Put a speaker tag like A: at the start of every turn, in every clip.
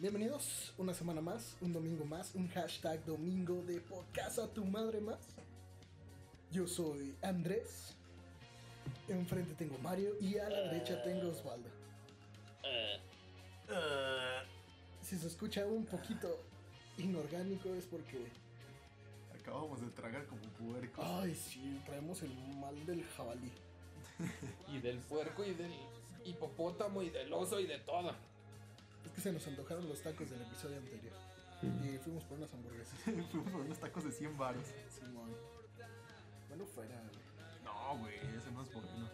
A: Bienvenidos una semana más, un domingo más, un hashtag domingo de podcast a tu madre más. Yo soy Andrés. Enfrente tengo Mario y a la derecha tengo Osvaldo. Si se escucha un poquito inorgánico es porque,
B: Acabamos de tragar como puerco.
A: ay sí, traemos el mal del jabalí.
C: Y del puerco y del hipopótamo y del oso y de todo.
A: Es que se nos antojaron los tacos del episodio anterior. Y fuimos por unas hamburguesas.
B: Fuimos por unos tacos de 100 varos.
A: Simón. Bueno, fuera.
B: No, güey, ese no es bueno.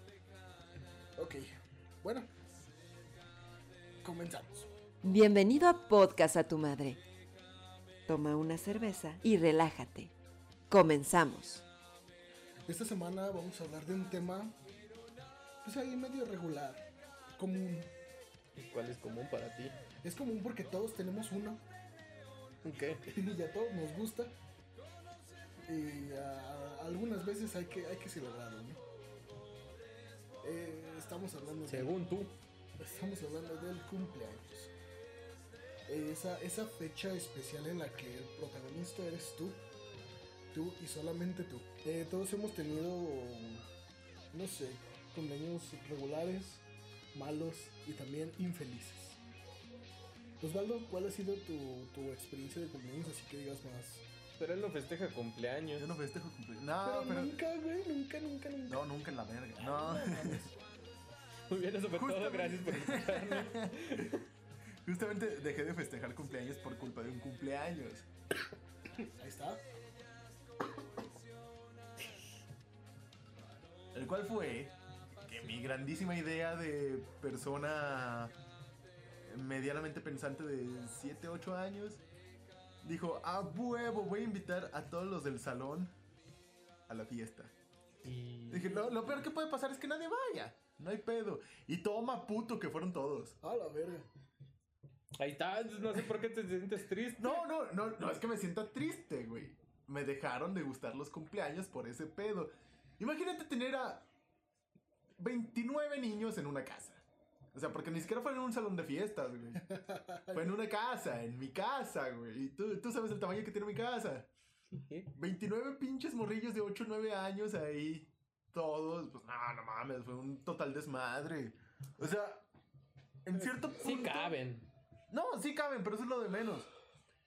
A: Ok, bueno. Comenzamos.
D: Bienvenido a Podcast a tu Madre. Toma una cerveza y relájate. Comenzamos.
A: Esta semana vamos a hablar de un tema, pues ahí medio regular, común.
C: ¿Y cuál es común para ti?
A: Es común porque todos tenemos uno
C: ¿Qué?
A: y a todos nos gusta. Y algunas veces hay que, hay que celebrarlo, ¿no? Eh, estamos hablando de-
C: Según tú.
A: Estamos hablando del cumpleaños. Esa, esa fecha especial en la que el protagonista eres tú. Tú y solamente tú. Eh, todos hemos tenido, no sé, cumpleaños regulares, malos y también infelices. Osvaldo, ¿cuál ha sido tu, tu experiencia de cumpleaños? Así que digas más.
C: Pero él no festeja cumpleaños.
B: Yo no festejo cumpleaños. No,
A: pero,
B: pero.
A: nunca, güey, nunca, nunca, nunca.
B: No, nunca en la verga. No.
C: Muy bien, sobre todo,
B: Justamente.
C: gracias por escucharme.
B: Justamente dejé de festejar cumpleaños por culpa de un cumpleaños.
A: Ahí está.
B: El cual fue mi grandísima idea de persona medianamente pensante de 7, 8 años dijo, a huevo, voy a invitar a todos los del salón a la fiesta.
C: Y...
B: Dije, lo, lo peor que puede pasar es que nadie vaya. No hay pedo. Y toma puto que fueron todos.
A: A la verga.
C: Ahí está, no sé por qué te sientes triste.
B: No, no, no, no es que me sienta triste, güey. Me dejaron de gustar los cumpleaños por ese pedo. Imagínate tener a 29 niños en una casa. O sea, porque ni siquiera fue en un salón de fiestas, güey. Fue en una casa, en mi casa, güey. Y tú, tú sabes el tamaño que tiene mi casa. 29 pinches morrillos de 8 o 9 años ahí. Todos, pues no, no mames, fue un total desmadre. O sea, en cierto punto.
C: Sí caben.
B: No, sí caben, pero eso es lo de menos.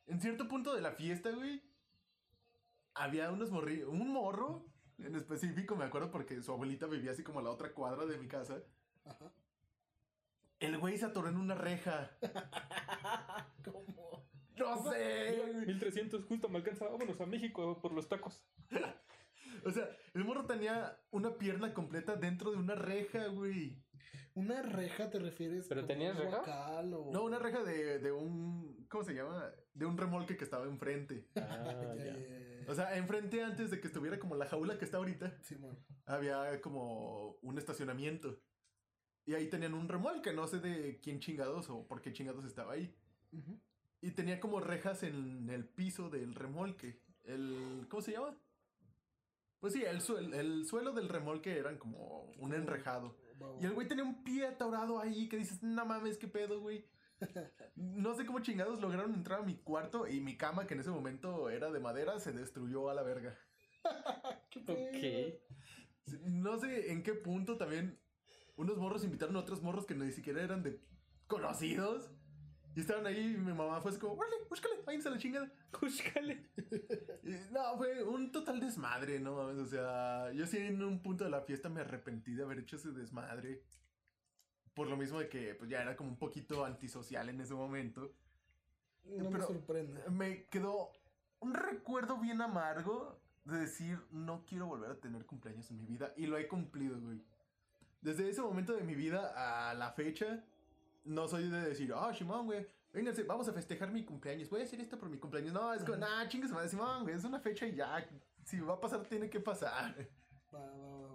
B: En cierto punto de la fiesta, güey, había unos morrillos, un morro en específico, me acuerdo porque su abuelita vivía así como a la otra cuadra de mi casa.
A: Ajá.
B: El güey se atoró en una reja.
A: ¿Cómo?
B: No sé.
C: 1300, justo me alcanza. Vámonos a México por los tacos.
B: O sea, el morro tenía una pierna completa dentro de una reja, güey.
A: ¿Una reja te refieres?
C: ¿Pero
A: como
C: tenías
A: un
C: reja?
A: o...
B: No, una reja de, de un. ¿Cómo se llama? De un remolque que estaba enfrente.
C: Ah,
A: Ya,
C: ya.
B: O sea, enfrente antes de que estuviera como la jaula que está ahorita.
A: Simón.
B: había como un estacionamiento. Y ahí tenían un remolque, no sé de quién chingados o por qué chingados estaba ahí.
A: Ujú.
B: Y tenía como rejas en el piso del remolque. El, ¿Cómo se llama? Pues sí, el, suel- el suelo del remolque eran como un enrejado. Y el güey tenía un pie atorado ahí que dices, no mames, qué pedo, güey. No sé cómo chingados lograron entrar a mi cuarto y mi cama, que en ese momento era de madera, se destruyó a la verga.
A: ¿Qué?
C: Ok.
B: No sé en qué punto también unos morros invitaron a otros morros que ni siquiera eran de conocidos. Y estaban ahí y mi mamá fue así como, órale, búscale, váyanse a la chingada.
C: Cúscale.
B: Y, no, fue un total desmadre, no mames. O sea, yo sí en un punto de la fiesta me arrepentí de haber hecho ese desmadre. Por lo mismo de que pues ya era como un poquito antisocial en ese momento.
A: No
B: Pero-
A: me sorprende.
B: Me quedó un recuerdo bien amargo de decir, no quiero volver a tener cumpleaños en mi vida. Y lo he cumplido, güey. Desde ese momento de mi vida a la fecha, no soy de decir, ah, Simón, güey, vénganse, vamos a festejar mi cumpleaños. Voy a hacer esto por mi cumpleaños. No, es como, nah, chingues, madre, Simón, güey, es una fecha y ya. Si va a pasar, tiene que pasar.
A: Va, va, va.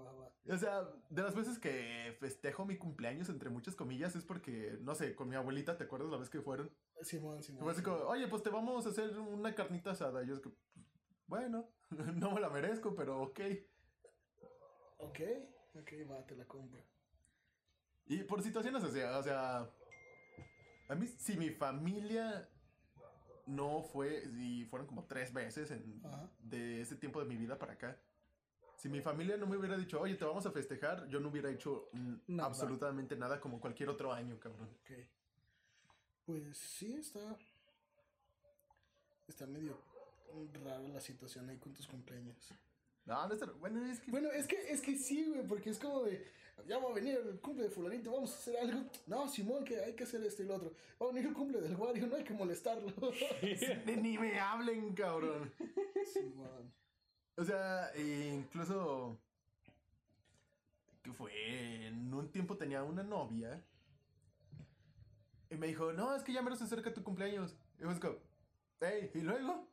B: O sea, de las veces que festejo mi cumpleaños, entre muchas comillas, es porque, no sé, con mi abuelita, ¿te acuerdas la vez que fueron?
A: Simón, Simón.
B: fue como, oye, pues te vamos a hacer una carnita asada. Y yo es que, bueno, no me la merezco, pero ok.
A: Ok, ok, va, te la compro.
B: Y por situaciones así, o sea, A mí, si mi familia no fue, y fueron como tres veces en, de ese tiempo de mi vida para acá. Si mi familia no me hubiera dicho, oye, te vamos a festejar, yo no hubiera hecho
A: Nada.
B: absolutamente nada como cualquier otro año, cabrón.
A: Ok. Pues sí, está. Está medio rara la situación ahí con tus cumpleaños.
B: No, no está, bueno, es que...
A: Bueno, es que, es que sí, güey, porque es como de. Ya va a venir el cumple de Fulanito, vamos a hacer algo. No, Simón, que hay que hacer esto y lo otro. Va a venir el cumple del Wario, no hay que molestarlo.
B: ni, ni me hablen, cabrón.
A: Simón.
B: O sea, e incluso... ¿Qué fue? En un tiempo tenía una novia. Y me dijo, no, es que ya me se acerca tu cumpleaños. Y yo hey, ¿y luego?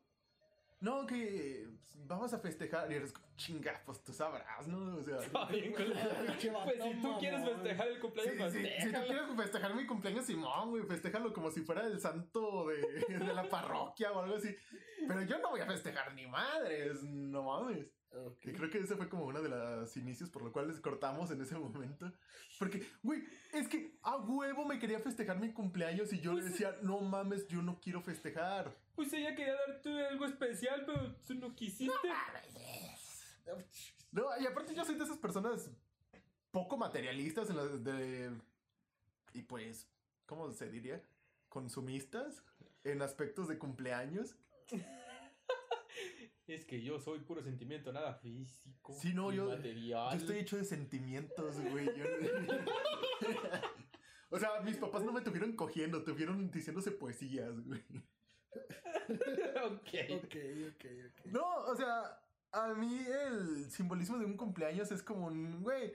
B: No, que pues, vamos a festejar. Y eres chinga, pues tú sabrás, ¿no? O sea...
A: Pinche vato
C: Pues si tú quieres festejar el
B: Sí,
C: cumpleaños,
B: sí, si tú quieres festejar mi cumpleaños, Simón, güey, festéjalo como si fuera el santo de, de la parroquia o algo así. Pero yo no voy a festejar ni madres, no mames.
A: Ok.
B: Que creo que ese fue como uno de los inicios por los cuales cortamos en ese momento. Porque, güey, es que huevo me quería festejar mi cumpleaños y yo le decía, no mames, yo no quiero festejar.
C: Pues ella quería darte algo especial, pero tú no quisiste.
B: No, y aparte yo soy de esas personas poco materialistas en las de... Y pues, ¿cómo se diría? Consumistas en aspectos de cumpleaños.
C: Es que yo soy puro sentimiento, nada físico.
B: Sí, no, yo-
C: Material.
B: Yo estoy hecho de sentimientos, güey. yo- o sea, mis papás no me tuvieron cogiendo, tuvieron diciéndose poesías, güey.
C: ok.
A: Ok, ok, ok.
B: No, o sea, a mí el simbolismo de un cumpleaños es como un, güey,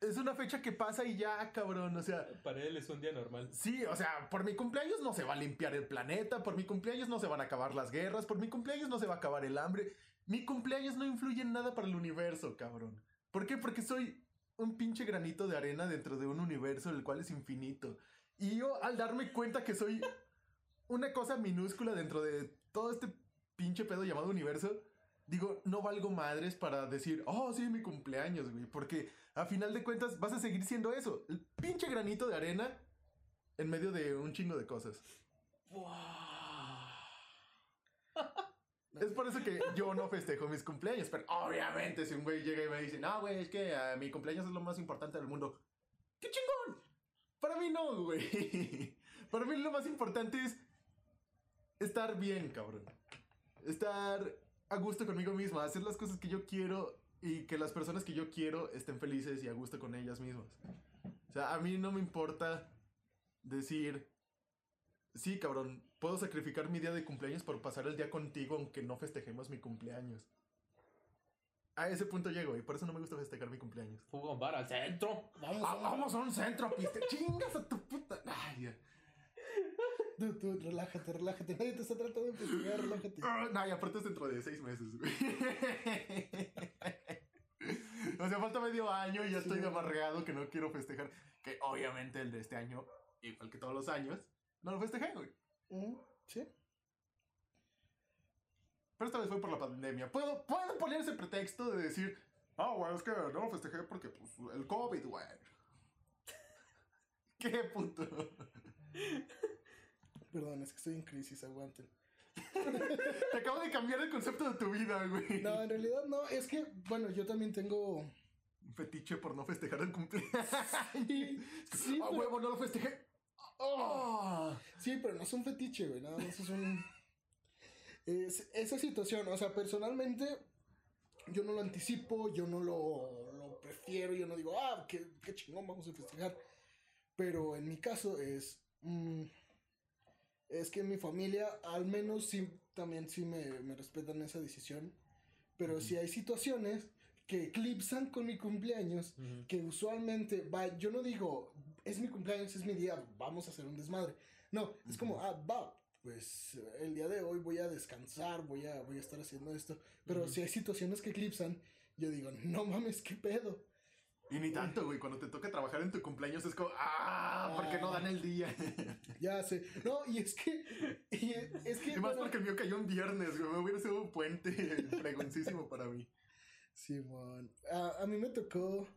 B: es una fecha que pasa y ya, cabrón, o sea,
C: Para él es un día normal.
B: sí, o sea, por mi cumpleaños no se va a limpiar el planeta, por mi cumpleaños no se van a acabar las guerras, por mi cumpleaños no se va a acabar el hambre. Mi cumpleaños no influye en nada para el universo, cabrón. ¿Por qué? Porque soy un pinche granito de arena dentro de un universo el cual es infinito. Y yo al darme cuenta que soy una cosa minúscula dentro de todo este pinche pedo llamado universo, digo, no valgo madres para decir, oh, sí, mi cumpleaños, güey. Porque a final de cuentas vas a seguir siendo eso, el pinche granito de arena en medio de un chingo de cosas. Es por eso que yo no festejo mis cumpleaños, pero obviamente si un güey llega y me dice, no, güey, es que ah, mi cumpleaños es lo más importante del mundo. ¡Qué chingón! Para mí no, güey. Para mí lo más importante es estar bien, cabrón. Estar a gusto conmigo mismo, hacer las cosas que yo quiero y que las personas que yo quiero estén felices y a gusto con ellas mismas. O sea, a mí no me importa decir, sí, cabrón, puedo sacrificar mi día de cumpleaños por pasar el día contigo aunque no festejemos mi cumpleaños. A ese punto llego y por eso no me gusta festejar mi cumpleaños.
C: Fuga un bar al centro.
A: Vamos,
B: Ah, vamos a un centro a piste. Chingas a tu puta. Ay, ya.
A: Tú, tú, relájate, relájate. Nadie te está tratando de festejar, relájate.
B: Ah, No, y aparte es dentro de seis meses, güey. O sea, falta medio año y ya
A: Sí,
B: estoy amargado que no quiero festejar. Que obviamente el de este año, igual que todos los años, no lo festejé, güey.
A: Sí.
B: Pero esta vez fue por la pandemia. Puedo, puedo poner ese pretexto de decir, ah, güey, es que no lo festejé porque, pues, el COVID, güey. ¿Qué puto?
A: Perdón, es que estoy en crisis, aguanten.
B: Te acabo de cambiar el concepto de tu vida, güey.
A: No, en realidad no, es que, bueno, yo también tengo.
B: Un fetiche por no festejar el cumpleaños.
A: Sí, sí,
B: a
A: pero-
B: huevo, no lo festejé. Oh.
A: Sí, pero no es un fetiche, güey, nada más es un... Es esa situación, o sea, personalmente yo no lo anticipo, yo no lo, lo prefiero, yo no digo, ah, qué, qué chingón, vamos a festejar. Pero en mi caso es... mm, es que en mi familia al menos sí, también sí me, me respetan esa decisión. Pero si hay situaciones que eclipsan con mi cumpleaños,
C: Ujú.
A: que usualmente va, yo no digo, es mi cumpleaños, es mi día, vamos a hacer un desmadre. No, es como, ah, va, pues eh, el día de hoy voy a descansar, voy a, voy a estar haciendo esto. Pero
C: Ujú.
A: si hay situaciones que eclipsan, yo digo, no mames, qué pedo.
B: Y ni tanto, güey. Cuando te toca trabajar en tu cumpleaños es como, ah, ¿por qué no dan el día?
A: Ya sé. No, y es que, y es que,
B: Y más
A: bueno,
B: porque el mío cayó un viernes, güey. Me hubiera sido un puente fregoncísimo para mí.
A: Simón, a, a mí me tocó,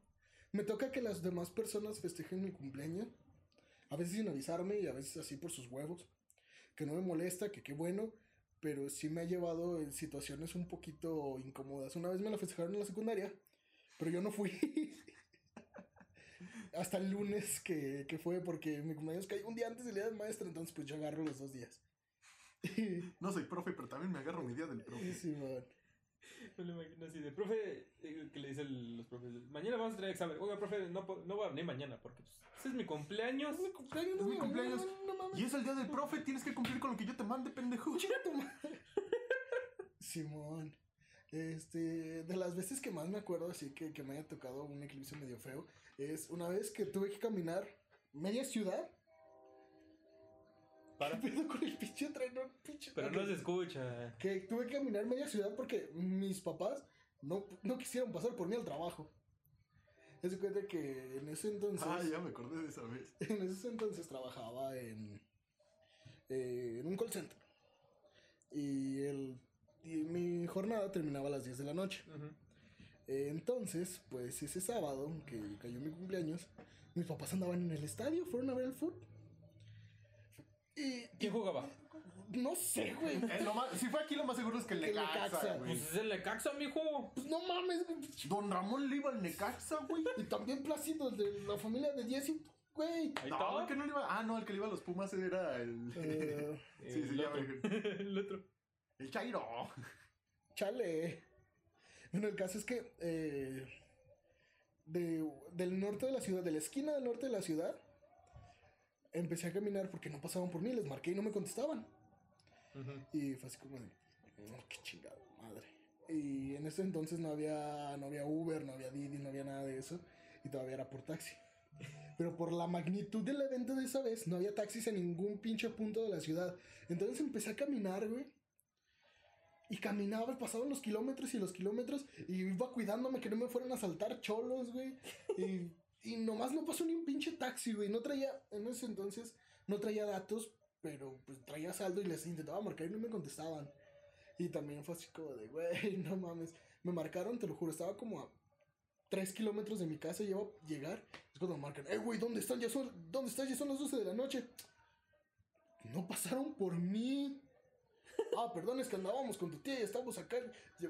A: me toca que las demás personas festejen mi cumpleaños. A veces sin avisarme y a veces así por sus huevos. Que no me molesta, que qué bueno, pero sí me ha llevado en situaciones un poquito incómodas. Una vez me la festejaron en la secundaria, pero yo no fui. Hasta el lunes que, que fue porque mi cumpleaños cayó un día antes del día del maestro, entonces pues yo agarro los dos días.
B: No soy profe, pero también me agarro mi día del profe.
A: Sí, man.
C: Me lo imagino así de, profe, eh, que le dicen los profes, mañana vamos a tener examen. Oiga, profe, no, no voy a venir mañana porque pues, ese es mi cumpleaños.
A: Es mi cumpleaños,
B: Es mi cumpleaños.
A: No, no.
B: Y es el día del profe, tienes que cumplir con lo que yo te mande, pendejo.
A: Tu madre. Simón. Este, de las veces que más me acuerdo así que, que me haya tocado un eclipse medio feo, es una vez que tuve que caminar media ciudad.
C: Para.
A: ¿Qué pedo con el pinche tren? No, pinche-
C: Pero no se escucha.
A: Que tuve que caminar media ciudad porque mis papás no, no quisieron pasar por mí al trabajo. Es cuenta que en ese entonces.
B: Ah, ya me acordé de esa vez.
A: En ese entonces trabajaba en, eh, en un call center. Y, el, y mi jornada terminaba a las 10 de la noche. Eh, entonces, pues ese sábado, que cayó mi cumpleaños, mis papás andaban en el estadio, fueron a ver el fútbol. Y
C: ¿Quién jugaba?
A: no sé, güey.
B: Eh, lo más- si fue aquí, lo más seguro es que el
A: el
B: Necaxa,
A: Necaxa.
B: güey.
C: Pues es el Necaxa, mijo.
A: Pues no mames, güey.
B: Don Ramón le iba al Necaxa, güey.
A: Y también Plácido de la familia de Jesse, güey.
C: Ahí
B: No, el que no le iba. Ah, no, el que le iba a los Pumas era el.
A: Eh,
B: Sí, sí,
C: el
B: ya
C: otro.
B: me-
C: el otro.
B: El Chairo.
A: Chale. Bueno, el caso es que eh, de- del norte de la ciudad, de la esquina del norte de la ciudad, empecé a caminar porque no pasaban por mí, les marqué y no me contestaban. Y fue así como de, "No, qué chingado, madre. Y en ese entonces no había, no había Uber, no había Didi, no había nada de eso. Y todavía era por taxi. Pero por la magnitud del evento de esa vez, no había taxis en ningún pinche punto de la ciudad. Entonces empecé a caminar, güey. Y caminaba, pasaban los kilómetros y los kilómetros. Y iba cuidándome que no me fueran a saltar cholos, güey. Y, y nomás no pasó ni un pinche taxi, güey. No traía, en ese entonces, no traía datos, pero pues traía saldo y les intentaba marcar y no me contestaban. Y también fue así como de, güey, no mames. Me marcaron, te lo juro, estaba como a 3 kilómetros de mi casa y iba a llegar. Es cuando me marcan, eh, güey, ¿dónde están? Ya son, ¿dónde estás? Ya son las 12 de la noche. No pasaron por mí. Ah, perdón, es que andábamos con tu tía y estábamos acá.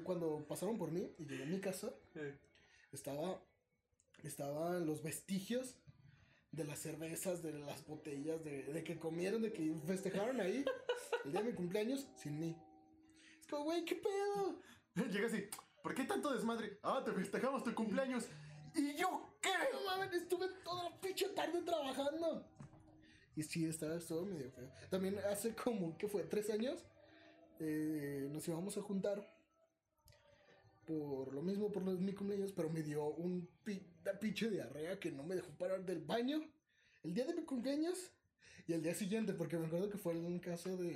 A: Cuando pasaron por mí y llegué a mi casa, estaba estaban los vestigios de las cervezas, de las botellas, de, de que comieron, de que festejaron ahí el día de mi cumpleaños sin mí. Es como, güey, ¿qué pedo?
B: Llega así. ¿Por qué tanto desmadre? Ah, te festejamos tu cumpleaños. ¿Y yo qué?
A: No mames, estuve toda la pinche tarde trabajando. Y sí, estaba, estuvo medio feo. También hace como, ¿qué fue? ¿Tres años? Eh, nos íbamos a juntar por lo mismo, por los, mi cumpleaños, pero me dio un pi- una pinche diarrea que no me dejó parar del baño el día de mi cumpleaños y el día siguiente, porque me acuerdo que fue un caso de,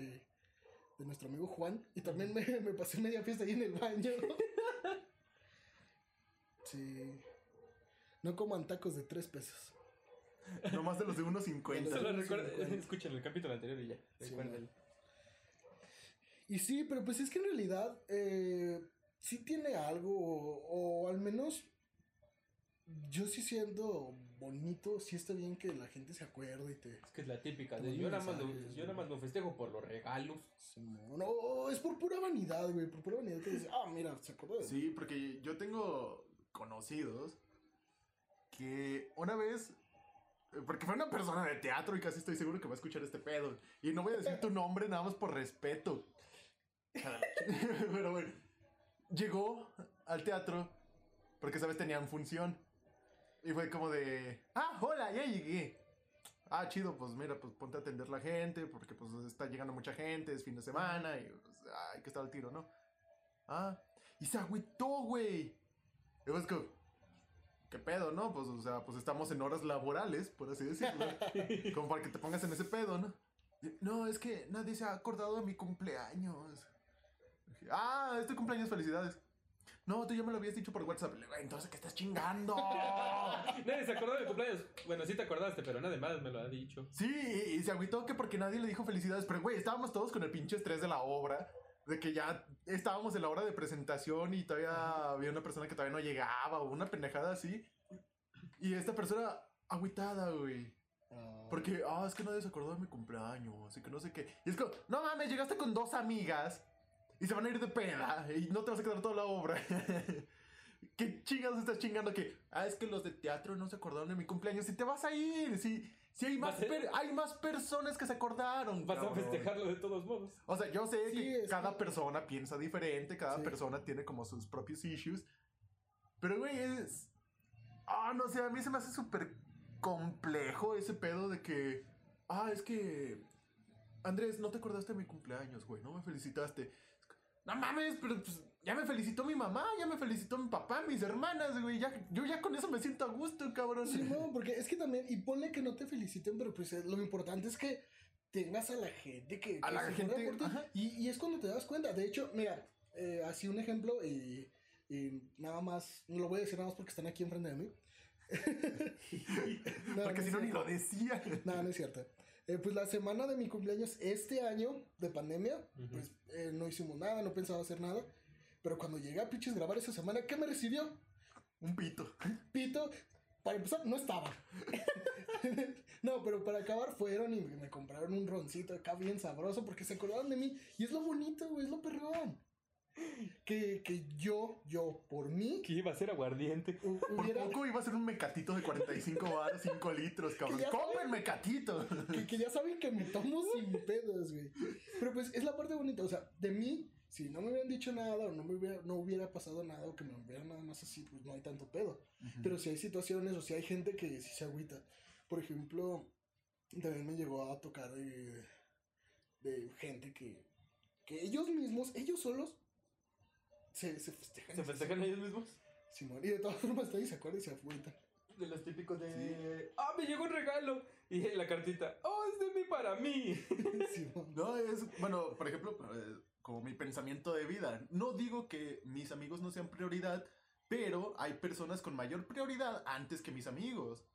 A: de nuestro amigo Juan y también me, me pasé media fiesta ahí en el baño. Sí. No coman tacos de tres pesos.
B: No más de los de 1.50.
C: Solo
A: recuerdo.
C: escuchen el capítulo anterior y ya.
A: Sí,
C: recuérdenlo.
A: Y sí, pero pues es que en realidad eh, sí tiene algo, o, o al menos yo sí siendo bonito, sí está bien que la gente se acuerde y te...
C: Es que es la típica. De, yo, nada más lo, yo nada más lo festejo por los regalos.
A: No, es por pura vanidad, güey, por pura vanidad que dice, ah, mira, se acordó de
B: Sí, porque yo tengo conocidos que una vez, eh, porque fue una persona de teatro y casi estoy seguro que va a escuchar este pedo. Y no voy a decir tu nombre nada más por respeto. Pero bueno, llegó al teatro porque, ¿sabes? Tenían función. Y fue como de, ah, hola, ya llegué. Ah, chido, pues mira, pues ponte a atender la gente, porque pues está llegando mucha gente, es fin de semana y pues, hay que estar al tiro, ¿no? Ah, y se agüitó, güey. Y pues como, ¿qué pedo, no? Pues, o sea, pues estamos en horas laborales, por así decirlo. como para que te pongas en ese pedo, ¿no? No, es que nadie se ha acordado de mi cumpleaños. Ah, este cumpleaños, felicidades. No, tú ya me lo habías dicho por WhatsApp. Le digo, Entonces, ¿qué estás chingando?
C: Nadie se acordó de mi cumpleaños. Bueno, sí te acordaste, pero nadie más me lo ha dicho.
B: Sí, y, y se agüitó que porque nadie le dijo felicidades. Pero, güey, estábamos todos con el pinche estrés de la obra. De que ya estábamos en la hora de presentación y todavía había una persona que todavía no llegaba o una pendejada así. Y esta persona agüitada, güey.
A: Ah,
B: Porque, ah, es que nadie se acordó de mi cumpleaños, y que no sé qué. Y es como, no mames, llegaste con dos amigas y se van a ir de peda y no te vas a quedar toda la obra. ¿Qué chingados estás chingando que, ah, es que los de teatro no se acordaron de mi cumpleaños y te vas a ir? Si, si hay, más per- hay más personas que se acordaron.
C: Vas a festejarlo de todos modos.
B: O sea, yo sé
A: Sí,
B: que
A: es
B: cada
A: que-
B: persona piensa diferente, cada
A: Sí.
B: persona tiene como sus propios issues. Pero, güey, es. Ah, no sé, a mí se me hace súper complejo ese pedo de que. Ah, es que. Andrés, no te acordaste de mi cumpleaños, güey, no me felicitaste. No mames, pero pues ya me felicitó mi mamá, ya me felicitó mi papá, mis hermanas, güey. Ya, yo ya con eso me siento a gusto, cabrón.
A: Sí, no, porque es que también, y ponle que no te feliciten, pero pues eh, lo importante es que tengas a la gente que,
B: A
A: que
B: la
A: se
B: gente.
A: Y, y es cuando te das cuenta. De hecho, mira, eh, así un ejemplo, y, y nada más, no lo voy a decir nada más porque están aquí enfrente de mí. No,
B: Porque
A: no
B: si no ni lo decía.
A: No, no es cierto. Eh, pues la semana de mi cumpleaños este año de pandemia, pues eh, no hicimos nada, no pensaba hacer nada. Pero cuando llegué a pinches grabar esa semana, ¿qué me recibió?
B: Un pito.
A: Pito, para empezar, no estaba. no, pero para acabar fueron y me compraron un roncito acá bien sabroso porque se acordaron de mí. Y es lo bonito, güey, es lo perrón. Que, que yo, yo, por mí,
C: Que iba a ser aguardiente.
A: hu-
B: Por
A: hubiera,
B: poco iba a ser un mecatito de 45 baros, 5 litros, cabrón. ¡Comen mecatito!
A: que, que ya saben que me tomo sin pedos, güey. Pero pues es la parte bonita, o sea, de mí, si no me hubieran dicho nada o no, me hubiera, no hubiera pasado nada o que me hubieran nada más así, pues no hay tanto pedo. Pero si hay situaciones o si hay gente que sí se agüita. Por ejemplo, también me llegó a tocar de, de gente que, que ellos mismos, ellos solos, se, se festejan.
C: ¿Se festejan ellos mismos?
A: Simón, y de todas formas está ahí se acuerdan y se agüitan.
C: De los típicos de. ¡Ah, me llegó un regalo! Y la cartita. ¡Oh, es de mí para mí!
A: Simón.
B: No, es, bueno, por ejemplo, eh, como mi pensamiento de vida. No digo que mis amigos no sean prioridad, pero hay personas con mayor prioridad antes que mis amigos.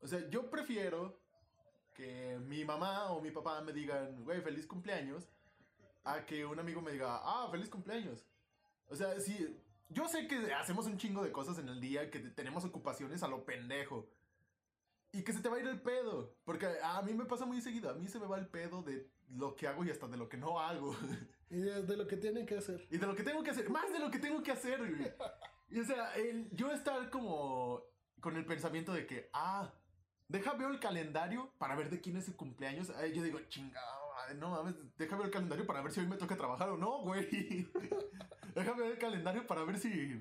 B: O sea, yo prefiero que mi mamá o mi papá me digan, güey, feliz cumpleaños, a que un amigo me diga, ah, feliz cumpleaños. O sea, sí, yo sé que hacemos un chingo de cosas en el día, que tenemos ocupaciones a lo pendejo. Y que se te va a ir el pedo. Porque a mí me pasa muy seguido. A mí se me va el pedo de lo que hago y hasta de lo que no hago.
A: Y de, lo que tienen que hacer.
B: y de lo que tengo que hacer. Más de lo que tengo que hacer, güey. Y o sea, el- yo estar como con el pensamiento de que, ah, deja veo el calendario para ver de quién es el cumpleaños. Ay, yo digo, madre, no mames, deja ver el calendario para ver si hoy me toca trabajar o no, güey. Déjame ver el calendario para ver si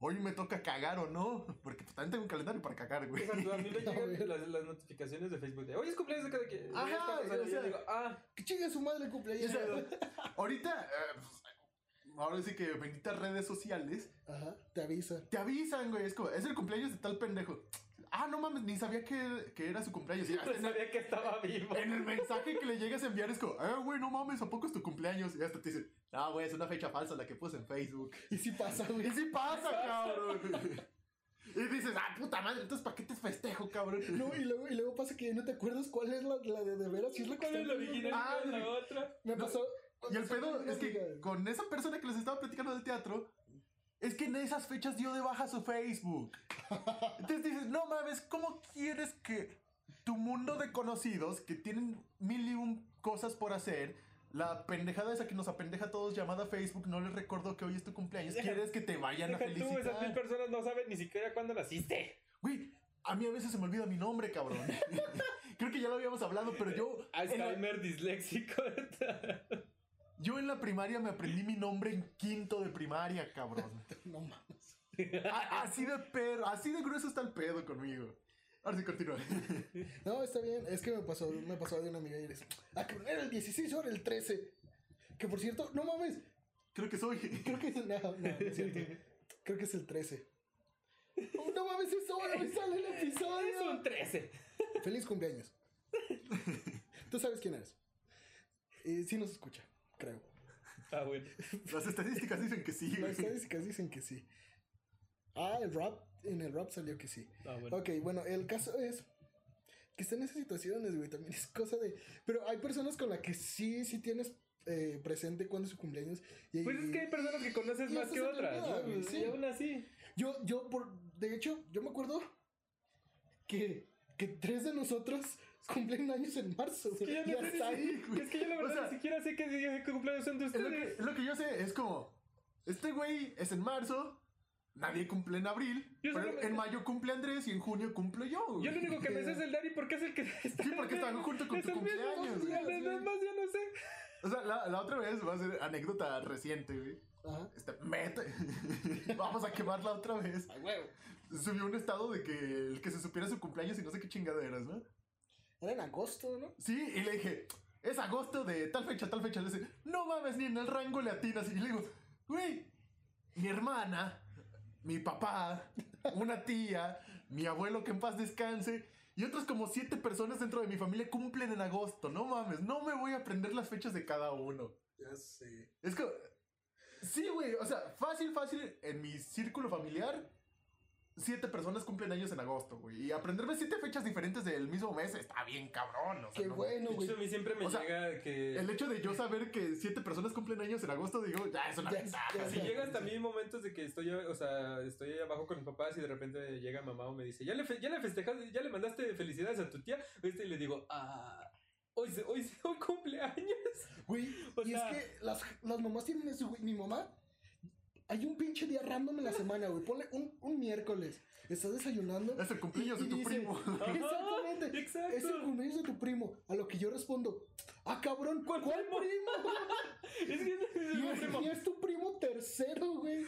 B: hoy me toca cagar o no. Porque pues, también tengo un calendario para cagar, güey.
C: Exacto, a mí me
A: A ver.
C: llegan las, las notificaciones de Facebook de. Oye, es cumpleaños de cada quien.
B: Ajá,
C: Esta persona",
B: o
C: y yo
B: sea-
C: digo, ah,
A: Que chingue su madre el cumpleaños.
B: o sea, ahorita, eh, pues, ahora sí que benditas redes sociales,
A: Ajá, te avisa.
B: te avisan, güey. Es como, es el cumpleaños de tal pendejo. Ah, no mames, ni sabía que, que era su cumpleaños. Y
C: no
B: hasta en, el,
C: sabía que estaba vivo.
B: en el mensaje que le llegas a enviar es como, eh, güey, no mames, ¿a poco es tu cumpleaños? Y hasta te dicen, ah, güey, es una fecha falsa la que puse en Facebook.
A: Y si pasa, güey.
B: Y sí pasa, cabrón. Y dices, ah, puta madre, entonces ¿para qué te festejo, cabrón?
A: No, y luego, y luego pasa que ya no te acuerdas cuál es la, la de, de veras. Si es la que
C: ¿Cuál es la original
B: Ah,
C: la otra?
A: Me
B: No,
A: pasó.
B: Y el pedo es que con esa persona que les estaba platicando del teatro, es que en esas fechas dio de baja su Facebook. Entonces dices, no mames, ¿cómo quieres que tu mundo de conocidos que tienen mil y un cosas por hacer, la pendejada esa que nos apendeja a todos llamada Facebook, no les recuerdo que hoy es tu cumpleaños, quieres que te vayan a
C: Deja tú, esas mil
B: felicitar?
C: personas no saben ni siquiera cuándo naciste.
B: Güey, a mí a veces se me olvida mi nombre, cabrón. Creo que ya lo habíamos hablado, pero yo... en la-
C: Alzheimer disléxico.
B: Yo en la primaria me aprendí mi nombre en quinto de primaria, cabrón.
A: No mames.
B: A- así de perro, así de grueso está el pedo conmigo. Ahora sí, continúa.
A: No, está bien. Es que me pasó, me pasó de una amiga y eres. Ah, que era el 16 o era el 13. Que por cierto, no mames.
B: Creo que soy.
A: Creo que es. No, no, no es cierto. Creo que es el 13. Oh, no mames, es ahora me sale el
C: Es
A: episodio.
C: un 13.
A: Feliz cumpleaños. Tú sabes quién eres. Y sí nos escucha, creo.
C: Ah, bueno.
B: Las estadísticas dicen que sí.
A: Las estadísticas dicen que sí. Ah, el rap. En el rap salió que sí.
C: Ah, bueno.
A: Ok, bueno, el caso es que están en esas situaciones, güey. También es cosa de. Pero hay personas con las que sí, sí tienes eh, presente cuándo es su cumpleaños. Y,
C: Pues es que hay personas que conoces más que otras.
A: sí.
C: Y aún así.
A: Yo, yo, por. De hecho, yo me acuerdo que, que tres de nosotros cumplen años en marzo.
C: Es que ya
A: güey.
C: no sé
A: ahí, güey.
C: Es que yo la
B: O
C: verdad
B: sea-
C: ni siquiera sé qué día de cumpleaños son de
B: Es lo,
C: ustedes.
B: que, lo que yo sé es como, este güey es en marzo, nadie cumple en abril,
C: Yo
B: pero en mayo cumple Andrés y en junio cumplo yo. güey.
C: Yo lo único que me sé es el Dari porque es el que está.
B: Sí, porque están junto con
C: es
B: tu cumpleaños,
C: Y
A: güey.
C: los demás yo no sé.
B: O sea, la, la otra vez va a ser anécdota reciente, güey.
A: Ajá.
B: Este, meta. Vamos a quemarla otra vez.
A: A huevo.
B: Subió un estado de que el que se supiera su cumpleaños y no sé qué chingaderas, ¿no?
A: Era en agosto, ¿no?
B: Sí, y le dije, es agosto de tal fecha, tal fecha. Le dice, no mames, ni en el rango le atinas. Y le digo, güey, mi hermana, mi papá, una tía, mi abuelo que en paz descanse y otras como siete personas dentro de mi familia cumplen en agosto. No mames, no me voy a aprender las fechas de cada uno.
A: Ya sé.
B: Es que, sí, güey, o sea, fácil, fácil, en mi círculo familiar, siete personas cumplen años en agosto, güey. Y aprenderme siete fechas diferentes del mismo mes está bien cabrón. O sea,
A: Qué
B: no-
A: bueno, güey.
C: a mí siempre me
B: O sea,
C: llega que.
B: El hecho de yo saber que siete personas cumplen años en agosto, digo, ya es una
A: Ya-
B: ventaja.
A: ya-
C: Si
B: sí.
C: llega hasta a mí momentos de que estoy, o sea, estoy ahí abajo con mis papás y de repente llega mamá o me dice, ¿ya le, fe- ya le festejaste, ya le mandaste felicidades a tu tía? ¿Viste? Y le digo, ah, hoy, se- hoy, se- hoy cumpleaños.
A: Güey,
C: O
A: y
C: sea-
A: es que las, las mamás tienen eso, güey. Mi mamá, hay un pinche día random en la semana, güey. Ponle un, un miércoles. Estás desayunando.
B: Es el cumpleaños
A: y-
B: de tu
A: dice,
B: primo.
A: Exactamente.
C: Exacto.
A: Es el cumpleaños de tu primo. A lo que yo respondo, ah, cabrón, ¿cuál,
C: ¿Cuál
A: primo?
C: Es que es
A: Y es,
C: primo.
A: y es tu primo tercero, güey.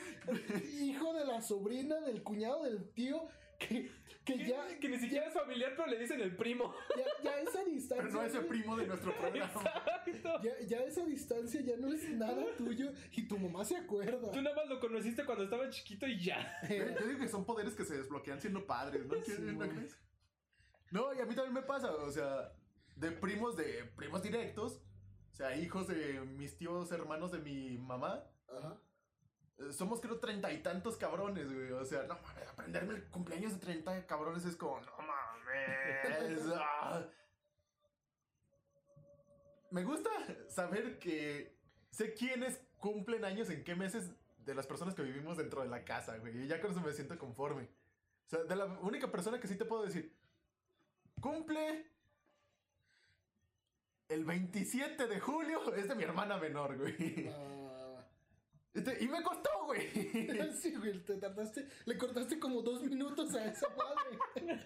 A: Hijo de la sobrina, del cuñado, del tío. Que, que
C: Que,
A: ya,
C: que ni siquiera es familiar, pero le dicen el primo.
A: ya, ya esa distancia.
B: Pero no ese
A: güey,
B: primo de nuestro programa.
C: Exacto.
A: Ya, ya esa distancia ya no es nada tuyo y tu mamá se acuerda.
C: Tú nada más lo conociste cuando estaba chiquito y ya.
B: Eh, Yo digo que son poderes que se desbloquean siendo padres, ¿no? ¿Qué-
A: Sí,
B: ¿no? No, y a mí también me pasa, o sea, de primos de primos directos, o sea, hijos de mis tíos hermanos de mi mamá,
A: Ajá.
B: Somos creo treinta y tantos cabrones, güey, o sea, no mames, aprenderme el cumpleaños de treinta cabrones es como, no mames. ah. Me gusta saber que sé quiénes cumplen años en qué meses de las personas que vivimos dentro de la casa, güey. Y ya con eso me siento conforme. O sea, de la única persona que sí te puedo decir, cumple el 27 de julio, es de mi hermana menor, güey.
A: Ah,
B: Este, y me costó, güey.
A: sí, güey, te tardaste, le cortaste como dos minutos a esa madre.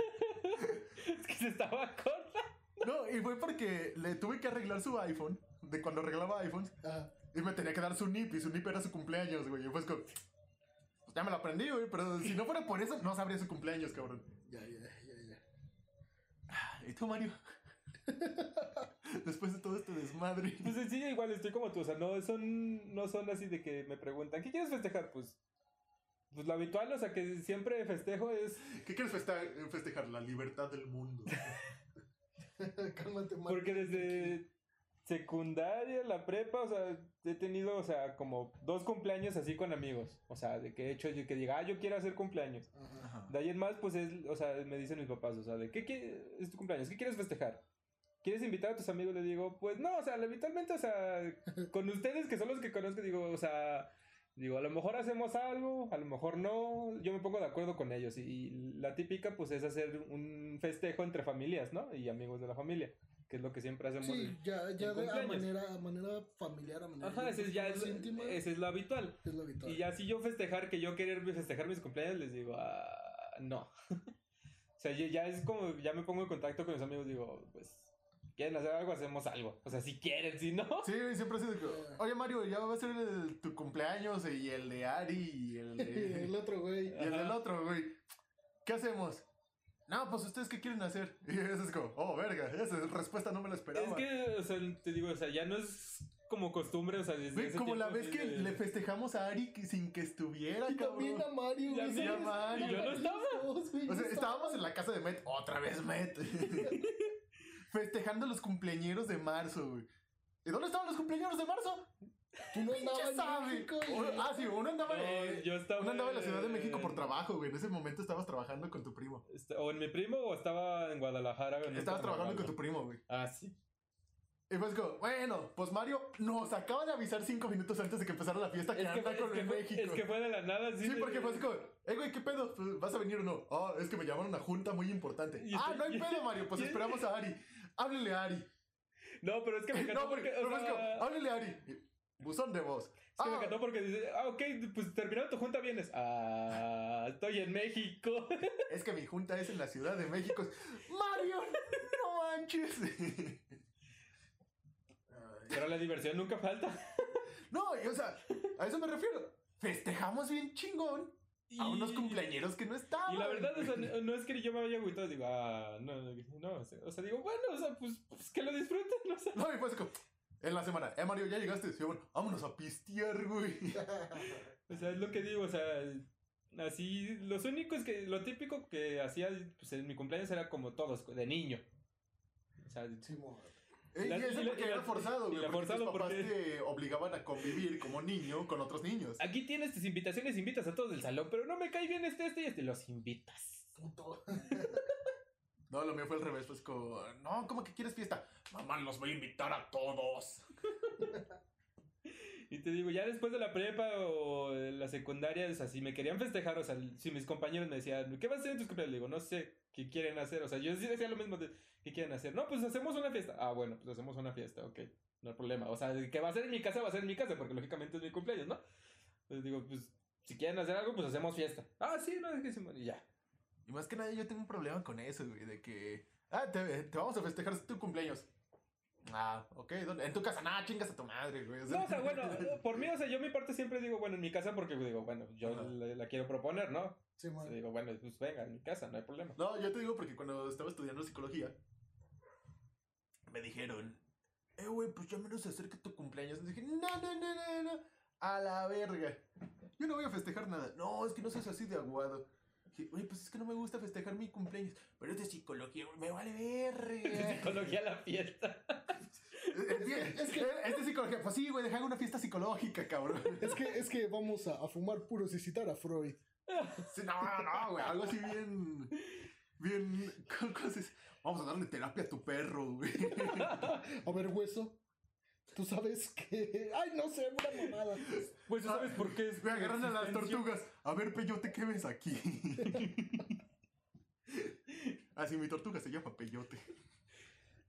C: Es que se estaba corta.
B: No, y fue porque le tuve que arreglar su iPhone, de cuando arreglaba iPhones,
A: Ah,
B: y me tenía que dar su NIP, y su NIP era su cumpleaños, güey. Y fue como, pues ya me lo aprendí, güey, pero si no fuera por eso, no sabría su cumpleaños, cabrón.
A: ya, ya, ya, ya.
B: ¿Y tú, Mario? Después de todo este desmadre.
C: Pues sí, igual estoy como tú, o sea, no son, no son así de que me preguntan, ¿qué quieres festejar? Pues, pues lo habitual, o sea, que siempre festejo es
B: ¿Qué quieres festejar? festejar? La libertad del mundo.
A: Cálmate,
C: porque desde secundaria, la prepa, o sea, he tenido, o sea, como dos cumpleaños así con amigos, o sea, de que he hecho que diga, ah, yo quiero hacer cumpleaños.
A: Ajá.
C: De ahí en más, pues es, o sea, me dicen mis papás, o sea, de ¿qué quie- es tu cumpleaños? ¿Qué quieres festejar? ¿Quieres invitar a tus amigos? Le digo, pues no, o sea, habitualmente, o sea, con ustedes que son los que conozco, digo, o sea, digo, a lo mejor hacemos algo, a lo mejor no, yo me pongo de acuerdo con ellos. Y la típica, pues es hacer un festejo entre familias, ¿no? Y amigos de la familia, que es lo que siempre hacemos.
A: Sí, ya, ya de a manera, a manera familiar, a manera
C: Ajá, ese es, ya es,
A: íntima,
C: ese es lo habitual.
A: es lo habitual.
C: Y ya si yo festejar, que yo querer festejar mis cumpleaños, les digo, ah, no. o sea, ya es como, ya me pongo en contacto con mis amigos, digo, pues, quieren hacer algo, hacemos algo. O sea, si quieren, si no.
B: Sí, siempre así de que, oye Mario, ya va a ser el- tu cumpleaños y el de Ari y el de...
A: el otro güey.
B: Y el del otro, güey. ¿Qué hacemos? No, pues ustedes qué quieren hacer. Y eso es como, oh, verga, esa respuesta no me la esperaba.
C: Es que, o sea, te digo, o sea, ya no es como costumbre, o sea, desde
B: Güey,
C: ese
B: como la vez que
C: de-
B: le festejamos a Ari que- sin que estuviera,
A: Y también
B: cabrón.
A: a Mario,
C: Ya
A: güey. sí,
B: a Mario.
C: y yo no
A: los
C: estaba.
A: dos, güey,
B: O
A: no
B: sea,
A: estaba.
B: estábamos en la casa de Met, otra vez Met. Festejando los cumpleañeros de marzo, güey. ¿Y dónde estaban los cumpleaños de marzo?
A: Tú no
B: ¡Pinche
A: andabas en
B: sabe!
A: México,
B: Uno-
A: güey.
B: ah, sí, uno andaba,
C: No,
B: en-
C: yo estaba
B: uno andaba en la Ciudad de México por trabajo, güey. En ese momento estabas trabajando con tu primo.
C: O en mi primo o estaba en Guadalajara. en un
B: Estabas trabajando con tu primo, güey.
C: Ah, sí.
B: Y pues como, bueno, pues Mario nos acaba de avisar cinco minutos antes de que empezara la fiesta que
C: Es que,
B: anda
C: fue,
B: con
C: es, que fue,
B: México.
C: es que fue de la nada, sí.
B: Sí,
C: de-
B: porque fue así como, eh, güey, ¿qué pedo? ¿Vas a venir o no? Ah, es que me llamaron a una junta muy importante. Ah, no hay pedo, Mario, pues esperamos a Ari. Háblele a Ari.
C: No, pero es que me encantó
B: No, porque,
C: porque, o
B: es como, háblele a Ari. Buzón de voz.
C: Es que me
B: Ah,
C: encantó porque dice, ah, ok, pues terminando tu junta vienes. Ah, estoy en México.
B: es que mi junta es en la Ciudad de México. Mario, no manches.
C: Pero la diversión nunca falta.
B: No, y, o sea, a eso me refiero. Festejamos bien chingón a unos cumpleañeros que no estaban.
C: Y la verdad, o sea, no no es que yo me haya agüitado, digo, ah, no, no, no, o sea, o sea, digo, bueno, o sea, pues, pues que lo disfruten, o sea.
B: No, y pues como, en la semana, eh, Mario, ya llegaste. Sí, bueno, vámonos a pistear, güey.
C: O sea, es lo que digo, o sea, así, los únicos que, lo típico que hacía, pues en mi cumpleaños era como todos, de niño. O sea,
A: Simón.
B: Eh,
C: La-
B: y eso
C: y la-
B: porque
C: la-
B: era forzado, güey. Porque tus papás
C: porque-
B: te obligaban a convivir como niño con otros niños.
C: aquí tienes tus invitaciones, invitas a todos del salón, pero no me cae bien este, este y este, los invitas.
A: Puto.
B: No, lo mío fue al revés, pues como, no, ¿cómo que quieres fiesta? Mamá, los voy a invitar a todos.
C: Y te digo, ya después de la prepa o de la secundaria, o sea, si me querían festejar, o sea, si mis compañeros me decían, ¿qué vas a hacer en tus cumpleaños? Le digo, no sé, ¿qué quieren hacer? O sea, yo sí decía lo mismo de, ¿qué quieren hacer? No, pues hacemos una fiesta. Ah, bueno, pues hacemos una fiesta, ok, no hay problema. O sea, que va a ser en mi casa, va a ser en mi casa, porque lógicamente es mi cumpleaños, ¿no? Entonces digo, pues, si quieren hacer algo, pues hacemos fiesta. Ah, sí, no, es que sí, y ya.
B: Y más que nada yo tengo un problema con eso, güey, de que, ah, te, te vamos a festejar tu cumpleaños. Ah, ok, ¿dónde? En tu casa, nah, chingas a tu madre, güey.
C: No, o sea, bueno, por mí, o sea, yo mi parte siempre digo, bueno, en mi casa, porque digo, bueno, yo la, la quiero proponer, ¿no? O
A: Simón.
C: sea, digo, bueno, pues venga, en mi casa, no hay problema.
B: No, yo te digo porque cuando estaba estudiando psicología, me dijeron, eh, güey, pues ya menos se acerca tu cumpleaños. Y dije, no, no, no, no, no, a la verga. Yo no voy a festejar nada. No, es que no seas así de aguado. Dije, güey, pues es que no me gusta festejar mi cumpleaños. Pero es de psicología, güey, me vale verga.
C: Psicología a la fiesta.
B: es, es que es de psicología. Pues sí, güey, dejar una fiesta psicológica, cabrón.
A: Es que, es que vamos a, a fumar puros y citar a Freud.
B: Sí, no, no, güey, algo así bien. Bien. Vamos a darle terapia a tu perro, güey.
A: A ver, hueso. Tú sabes que. Ay, no sé, una mamada.
C: Pues ¿tú sabes por qué es.
B: Me agarran a las tortugas. A ver, Peyote, ¿qué ves aquí? Así mi tortuga se llama Peyote.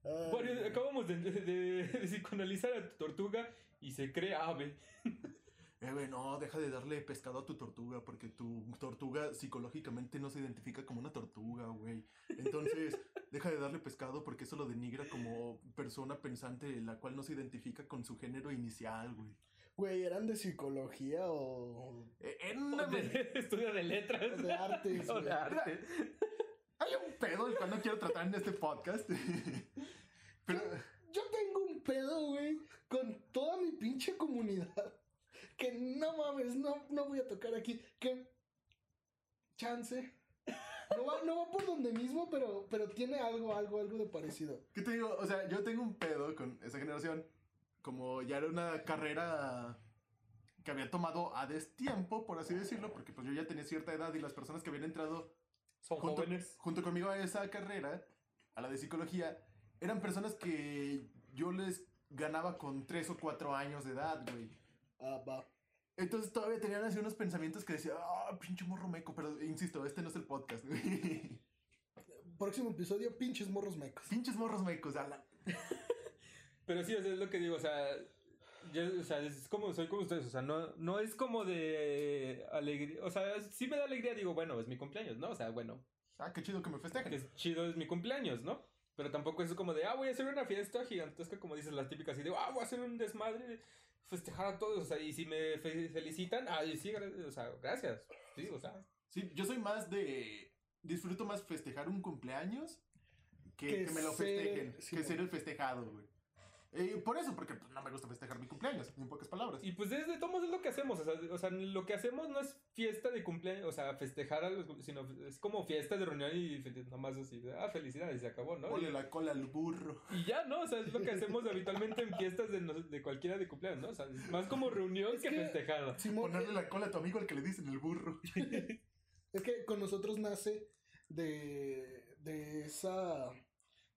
A: Ay,
C: Bueno, acabamos de, de, de- de psicoanalizar a tu tortuga y se cree ave.
B: Eh, güey, no, deja de darle pescado a tu tortuga porque tu tortuga psicológicamente no se identifica como una tortuga, güey. Entonces, deja de darle pescado porque eso lo denigra como persona pensante, la cual no se identifica con su género inicial, güey.
A: Güey, ¿eran de psicología o,
B: Eh, en una-
C: De- Estudio de letras.
A: de artes?
C: O
A: güey?
C: de arte.
B: Hay un pedo el cual no quiero tratar en este podcast. Pero,
A: Yo tengo un pedo, güey, con toda mi pinche comunidad. Que no mames, no, no voy a tocar aquí. Que. Chance. No va, no va por donde mismo, pero, pero tiene algo, algo, algo de parecido.
B: ¿qué te digo? O sea, yo tengo un pedo con esa generación. Como ya era una carrera que había tomado a destiempo, por así decirlo, porque pues yo ya tenía cierta edad y las personas que habían entrado
C: Son
B: junto,
C: jóvenes.
B: junto conmigo a esa carrera, a la de psicología, eran personas que yo les ganaba con 3 o 4 años de edad, güey.
A: Ah, va.
B: Entonces todavía tenían así unos pensamientos que decía, ah, pinche morro meco, pero insisto, este no es el podcast, güey.
A: Próximo episodio, pinches morros mecos.
B: Pinches morros mecos, ala.
C: Pero sí, o sea, es lo que digo, o sea, yo, o sea, es como, soy como ustedes, o sea, no, no es como de alegría, o sea, sí me da alegría, digo, bueno, es mi cumpleaños, ¿no? O sea, bueno,
B: Ah, qué chido que me festejen.
C: que es chido, es mi cumpleaños, ¿no? Pero tampoco es como de, ah, voy a hacer una fiesta gigantesca, como dices las típicas, y digo, ah, voy a hacer un desmadre, festejar a todos, o sea, y si me fe- felicitan, ah, sí, o sea, gracias, sí, o sea,
B: Sí, yo soy más de... Disfruto más festejar un cumpleaños que,
A: Que
B: que me lo
A: ser-
B: festejen,
A: sí,
B: que ser el festejado, güey. Eh, por eso, porque pues, no me gusta festejar mi cumpleaños, en pocas palabras.
C: Y pues desde todos es lo que hacemos, o sea, o sea, lo que hacemos no es fiesta de cumpleaños, o sea, festejar a los, sino es como fiesta de reunión y nomás así, de, ah, felicidades, se acabó, ¿no?
B: Ponle la cola al burro.
C: Y ya, ¿no? O sea, es lo que hacemos habitualmente en fiestas de, de cualquiera de cumpleaños, ¿no? O sea, es más como reunión
A: Es
C: que,
A: que-
C: festejada.
A: Simón,
B: Ponerle la cola a tu amigo al que le dicen el burro.
A: Es que con nosotros nace de, de esa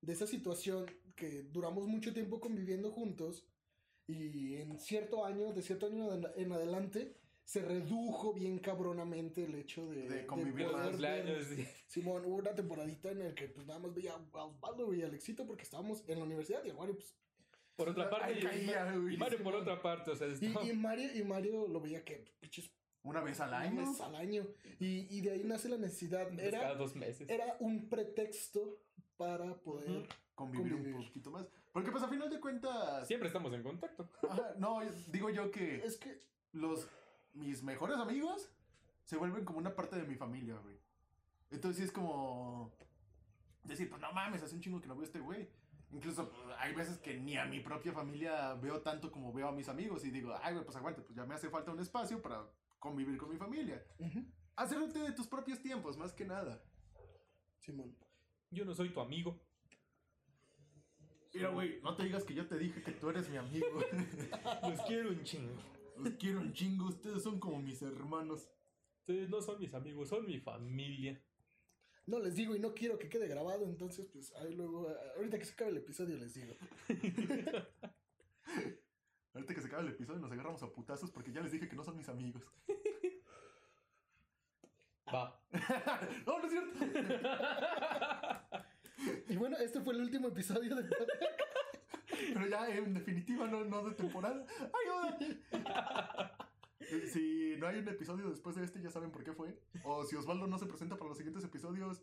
A: de esa situación que duramos mucho tiempo conviviendo juntos y en cierto año, de cierto año en adelante, se redujo bien cabronamente el hecho de,
B: De convivir
A: poder
B: más.
C: Cumpleaños, sí.
A: Simón, hubo una temporadita en la que pues nada más veía a Osvaldo y Alexito porque estábamos en la universidad y Mario pues...
C: Por otra parte,
B: Ahí
C: y,
B: caía,
C: y Mario por otra parte, o sea,
A: Y,
C: estaba-
A: y Mario, y Mario lo veía que pinches
B: Una vez al
A: una
B: año.
A: vez al año. Y, y de ahí nace la necesidad.
C: cada
A: Era,
C: dos meses.
A: era un pretexto para poder...
C: Ujú.
B: Convivir,
A: Convivir.
B: un poquito más. Porque pues a final de cuentas...
C: Siempre estamos en contacto.
B: Ajá, no, digo yo que
A: Es que
B: los mis mejores amigos se vuelven como una parte de mi familia, güey. Entonces sí es como decir, pues no mames, hace un chingo que no veo a este güey. Incluso pues, hay veces que ni a mi propia familia veo tanto como veo a mis amigos y digo, ay, güey, pues aguante, pues ya me hace falta un espacio para convivir con mi familia. Hacerte de tus propios tiempos, más que nada.
A: Simón.
C: Yo no soy tu amigo.
B: Mira, güey, no te digas que yo te dije que tú eres mi amigo.
C: Los quiero un chingo.
B: Los quiero un chingo, ustedes son como mis hermanos.
C: Ustedes no son mis amigos, son mi familia.
A: No les digo y no quiero que quede grabado, entonces pues ahí luego, ahorita que se acabe el episodio les digo.
B: Ahorita que se acabe el episodio nos agarramos a putazos porque ya les dije que no son mis amigos.
C: Va.
B: no, no es cierto.
A: Y bueno, este fue el último episodio de
B: Pero ya en definitiva no, no de temporada. ¡Ayuda! Si no hay un episodio después de este, ya saben por qué fue. O si Osvaldo no se presenta para los siguientes episodios,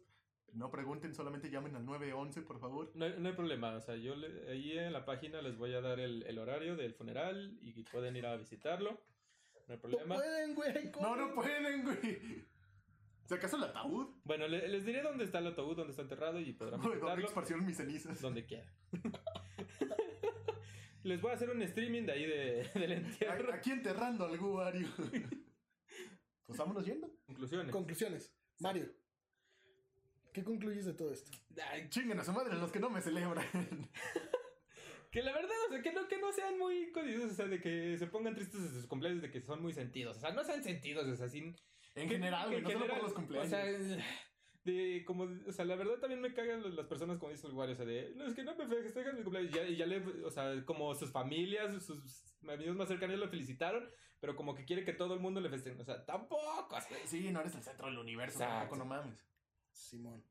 B: no pregunten, solamente llamen al 911, por favor.
C: No hay, no hay problema, o sea, yo le- ahí en la página les voy a dar el, el horario del funeral y pueden ir a visitarlo. No hay
A: No
C: problema.
A: pueden, güey.
B: No,
A: ¿cómo?
B: no pueden, güey. ¿Se acaso el ataúd?
C: Bueno, le- les diré dónde está el ataúd, dónde está enterrado y podrán
B: ¿Dónde esparcieron mis cenizas?
C: donde quieran. les voy a hacer un streaming de ahí de, del entierro.
B: Aquí enterrando al Guario. Pues vámonos yendo.
C: Conclusiones.
A: Conclusiones. Mario, ¿qué concluyes de todo esto?
C: Ay,
B: Chinguen a su madre los que no me celebran.
C: que la verdad, o sea, que no, que no sean muy codiciosos, o sea, de que se pongan tristes en sus cumpleaños, de que son muy sentidos. O sea, no sean sentidos, o sea, sin,
B: En general, güey, no solo por
C: general,
B: los cumpleaños.
C: O sea, de como, o sea, la verdad también me cagan las personas como dice el o sea, de los que no me festejan mi cumpleaños, ya, y ya le, o sea, como sus familias, sus amigos más cercanos lo felicitaron, pero como que quiere que todo el mundo le festeje, o sea, tampoco, o sea,
B: Sí, no eres el centro del universo, tampoco, no mames.
A: Simón.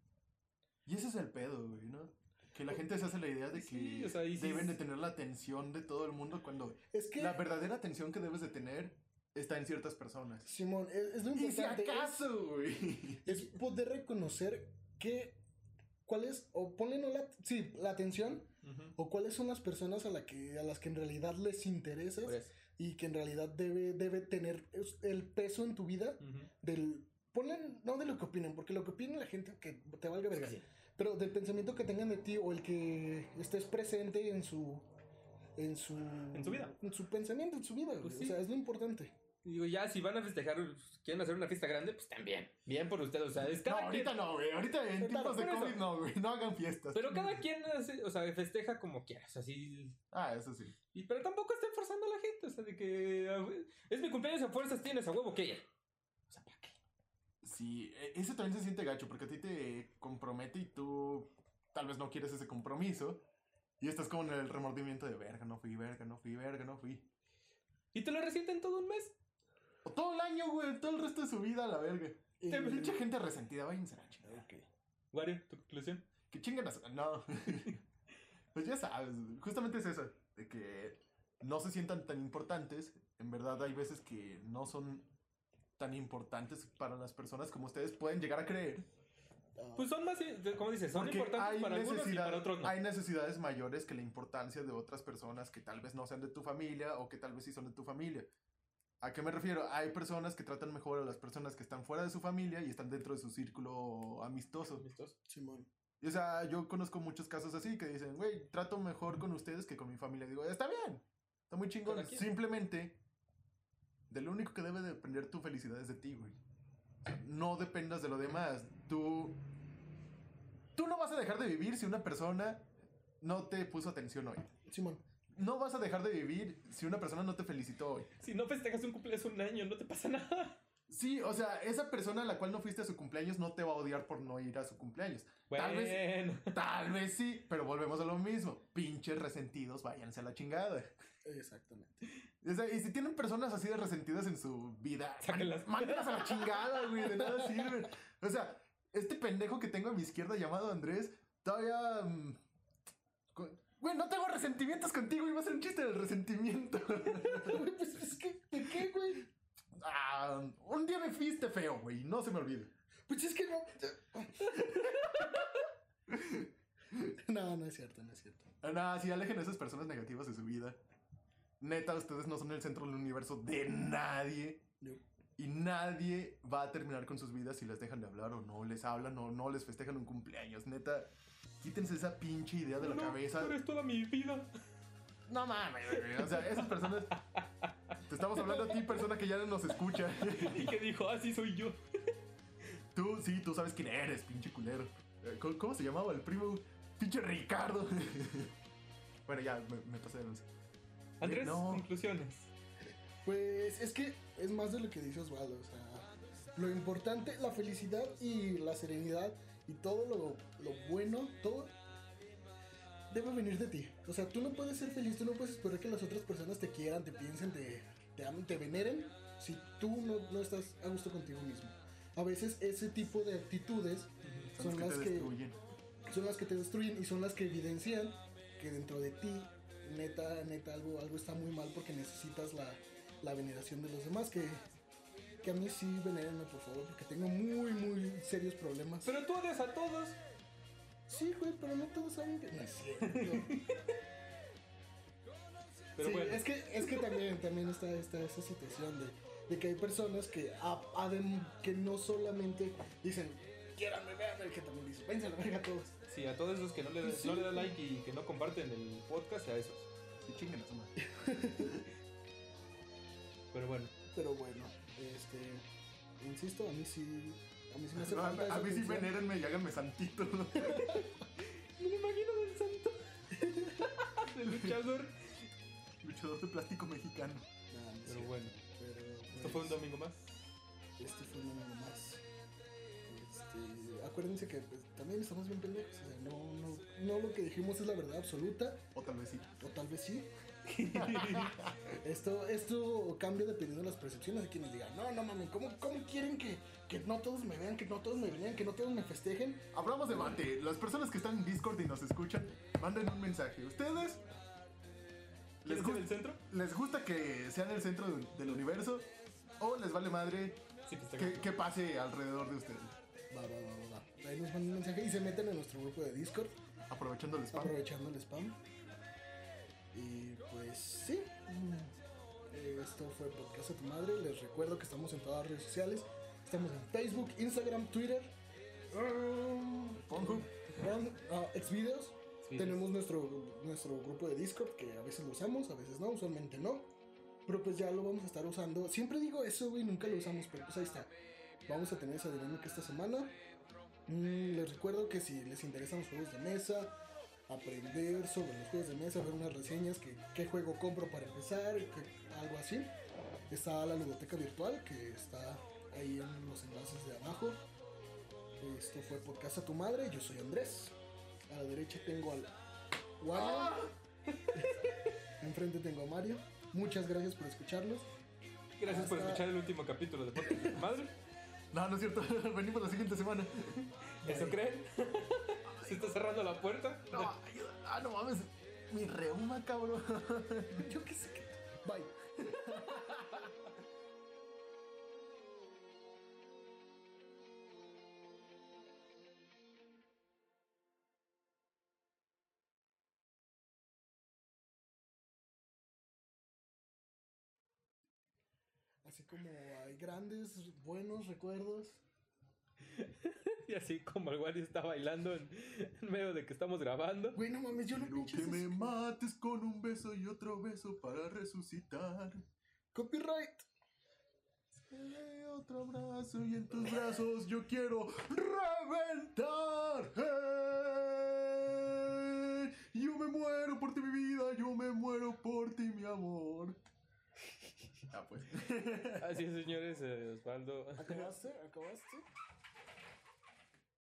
B: Y ese es el pedo, güey, ¿no? Que la gente se hace la idea de que
C: Sí, o sea, sí
B: deben
C: es-
B: de tener la atención de todo el mundo cuando
A: Es que,
B: la verdadera atención que debes de tener está en ciertas personas.
A: Simón, es, es lo
B: Y si
A: importante. es-
B: acaso, güey.
A: es poder reconocer que cuál es o ponle no la sí la atención o cuáles son las personas a la que a las que en realidad les interesas y que en realidad debe debe tener el peso en tu vida del ponle no de lo que opinen porque lo que opine la gente que te valga verga
C: Sí.
A: pero del pensamiento que tengan de ti o el que estés presente en su en su
C: En su vida.
A: en su pensamiento en su vida
C: Pues sí.
A: o sea es lo importante
C: Digo, ya, si van a festejar, quieren hacer una fiesta grande, pues también, bien por ustedes, o sea, es
B: No, ahorita
C: quien,
B: no, güey. Ahorita en tiempos de
C: eso.
B: COVID no, güey. No hagan fiestas.
C: pero cada quien, hace, o sea, festeja como quiera, o sea, sí,
B: Ah, eso sí.
C: Y, pero tampoco estén forzando a la gente, o sea, de que ah, es mi cumpleaños a fuerzas tienes a huevo que ir. O sea, ¿para qué?
B: Sí, e- ese también se siente gacho porque a ti te compromete y tú tal vez no quieres ese compromiso. Y estás como en el remordimiento de verga, no fui, verga, no fui, verga, no fui.
C: Y te lo resienten todo un mes.
B: O todo el año, güey, todo el resto de su vida a la verga.
A: Y-
B: Te mucha gente resentida, váyanse a la chingada.
A: Ok.
C: Wario, tu conclusión.
B: Que chingan a su... No. pues ya sabes, justamente es eso. De que no se sientan tan importantes. En verdad hay veces que no son tan importantes para las personas como ustedes pueden llegar a creer.
C: Pues son más, como dices, son
B: Porque
C: importantes
B: hay,
C: para algunos y
B: necesidad-
C: para otros no.
B: hay necesidades mayores que la importancia de otras personas que tal vez no sean de tu familia o que tal vez sí son de tu familia. ¿A qué me refiero? Hay personas que tratan mejor a las personas que están fuera de su familia y están dentro de su círculo amistoso.
C: Amistosos.
A: Simón
B: Y, o sea, yo conozco muchos casos así que dicen, güey, trato mejor con ustedes que con mi familia. Digo, está bien, está muy chingón. Simplemente, de lo único que debe depender tu felicidad es de ti, güey. O sea, no dependas de lo demás. Tú, tú no vas a dejar de vivir si una persona no te puso atención hoy.
A: Simón
B: No vas a dejar de vivir si una persona no te felicitó hoy.
C: Si no festejas un cumpleaños un año, no te pasa nada.
B: Sí, o sea, esa persona a la cual no fuiste a su cumpleaños no te va a odiar por no ir a su cumpleaños. Tal vez. Tal vez sí, pero volvemos a lo mismo. Pinches resentidos, váyanse a la chingada.
A: Exactamente.
B: O sea, y si tienen personas así de resentidas en su vida,
C: Sáquenlas.
B: mándenlas a la chingada, güey, de nada sirven. O sea, este pendejo que tengo a mi izquierda llamado Andrés, todavía... mm, Güey, no tengo resentimientos contigo, iba a ser un chiste del resentimiento.
A: Güey, pues es que, ¿de qué, güey?
B: Ah, un día me fuiste feo, güey, no se me olvide.
A: Pues es que no. No, no es cierto, no es cierto.
B: Ah, Nada, sí, alejen a esas personas negativas de su vida. Neta, ustedes no son el centro del universo de nadie.
A: No.
B: Y nadie va a terminar con sus vidas si les dejan de hablar o no les hablan o no les festejan un cumpleaños. Neta, quítense esa pinche idea de la
C: No,
B: cabeza.
C: eres toda mi vida.
B: No mames. O sea, esas personas. Te estamos hablando a ti, persona que ya no nos escucha.
C: Y que dijo, así soy yo.
B: Tú, sí, tú sabes quién eres, pinche culero. Eh, ¿Cómo, cómo se llamaba el primo? Pinche Ricardo. bueno, ya, me, me pasé de luz.
C: Andrés,
B: no.
C: conclusiones.
A: Pues es que es más de lo que dice Osvaldo. O sea, lo importante, la felicidad y la serenidad y todo lo, lo bueno, todo debe venir de ti. O sea, tú no puedes ser feliz, tú no puedes esperar que las otras personas te quieran, te piensen, te, te amen, te veneren si tú no, no estás a gusto contigo mismo. A veces ese tipo de actitudes
B: Son,
A: son las
B: que
A: que
B: destruyen.
A: son las que te destruyen y son las que evidencian que dentro de ti, neta, neta, algo, algo está muy mal porque necesitas la, la veneración de los demás. Que, que a mí sí venérenme, por favor, porque tengo muy, muy serios problemas.
C: Pero tú odias a todos.
A: sí, güey, pero no todos saben que. No es cierto.
C: Pero
A: sí,
C: bueno.
A: es que, es que también, también está, está esa situación de, de que hay personas que, a- que no solamente dicen, quieranme, véanme, que también dicen, váyanse a la verga todos.
C: Sí, a todos esos que no le,
A: Sí.
C: no le dan like y que no comparten el podcast, a esos.
B: Sí, chinguen a su madre.
C: Pero bueno.
A: Pero bueno, este, insisto, a mí sí, a mí sí me hace
B: No,
A: falta
B: a,
A: esa
B: a mí sí
A: atención.
B: venérenme y háganme santito.
C: Me lo imagino del santo. del luchador.
B: Luchador de plástico mexicano.
A: Nah, no
C: Pero bueno,
A: pero,
C: esto fue un
A: pues,
C: domingo más.
A: Este fue un domingo más. Este, acuérdense que pues, también estamos bien pendejos. O sea, no, no, no lo que dijimos es la verdad absoluta,
B: O tal vez sí.
A: o tal vez sí. esto, esto cambia dependiendo de las percepciones de quienes digan, no, no mames, ¿cómo, cómo quieren que, que no todos me vean, que no todos me vean, que no todos me festejen?
B: Abramos debate. Las personas que están en Discord y nos escuchan, manden un mensaje. ¿Ustedes les,
C: ¿Quieres ser
B: gu-
C: el centro?
B: les gusta que sean el centro del, del universo? ¿O les vale madre
C: Sí, pues,
B: que, que pase alrededor de ustedes?
A: Va, va, va, va, va. Ahí nos mandan un mensaje y se meten en nuestro grupo de Discord.
B: Aprovechando el spam.
A: aprovechando el spam. Y pues sí, mm, esto fue Podcast a tu Madre. Les recuerdo que estamos en todas las redes sociales. Estamos en Facebook, Instagram, Twitter,
B: Pornhub.
A: um, ah, Xvideos. Tenemos nuestro, nuestro grupo de Discord que a veces lo usamos, a veces no, usualmente no. Pero pues ya lo vamos a estar usando. Siempre digo eso, güey, nunca lo usamos, pero pues ahí está. Vamos a tener esa dinámica esta semana. Mm, les recuerdo que si les interesan los juegos de mesa, aprender sobre los juegos de mesa, ver unas reseñas, que, qué juego compro para empezar, que- algo así. Está la ludoteca virtual que está ahí en los enlaces de abajo. Esto fue Podcast a tu madre, yo soy Andrés. A la derecha tengo al Wario. Enfrente tengo a Mario. Muchas gracias por escucharlos.
C: Gracias por escuchar el último capítulo de Podcast de tu Madre.
B: No, no es cierto. Venimos la siguiente semana.
C: ¿Eso creen? ¿Se está cerrando la puerta?
B: No, ayuda. Ah, no mames. Mi reuma, cabrón.
A: Yo qué sé. Bye. Como hay grandes, buenos recuerdos.
C: Y así como el Wario está bailando en, en medio de que estamos grabando.
A: Güey, no mames, yo no
B: Quiero
A: pinches.
B: que me mates con un beso y otro beso para resucitar.
A: Copyright.
B: Eh, otro abrazo y en tus brazos yo quiero reventar. Eh, yo me muero por ti, mi vida. Yo me muero por ti, mi amor. Ah, pues.
C: Así es, señores. eh, Osvaldo.
A: ¿Acabaste? ¿Acabaste?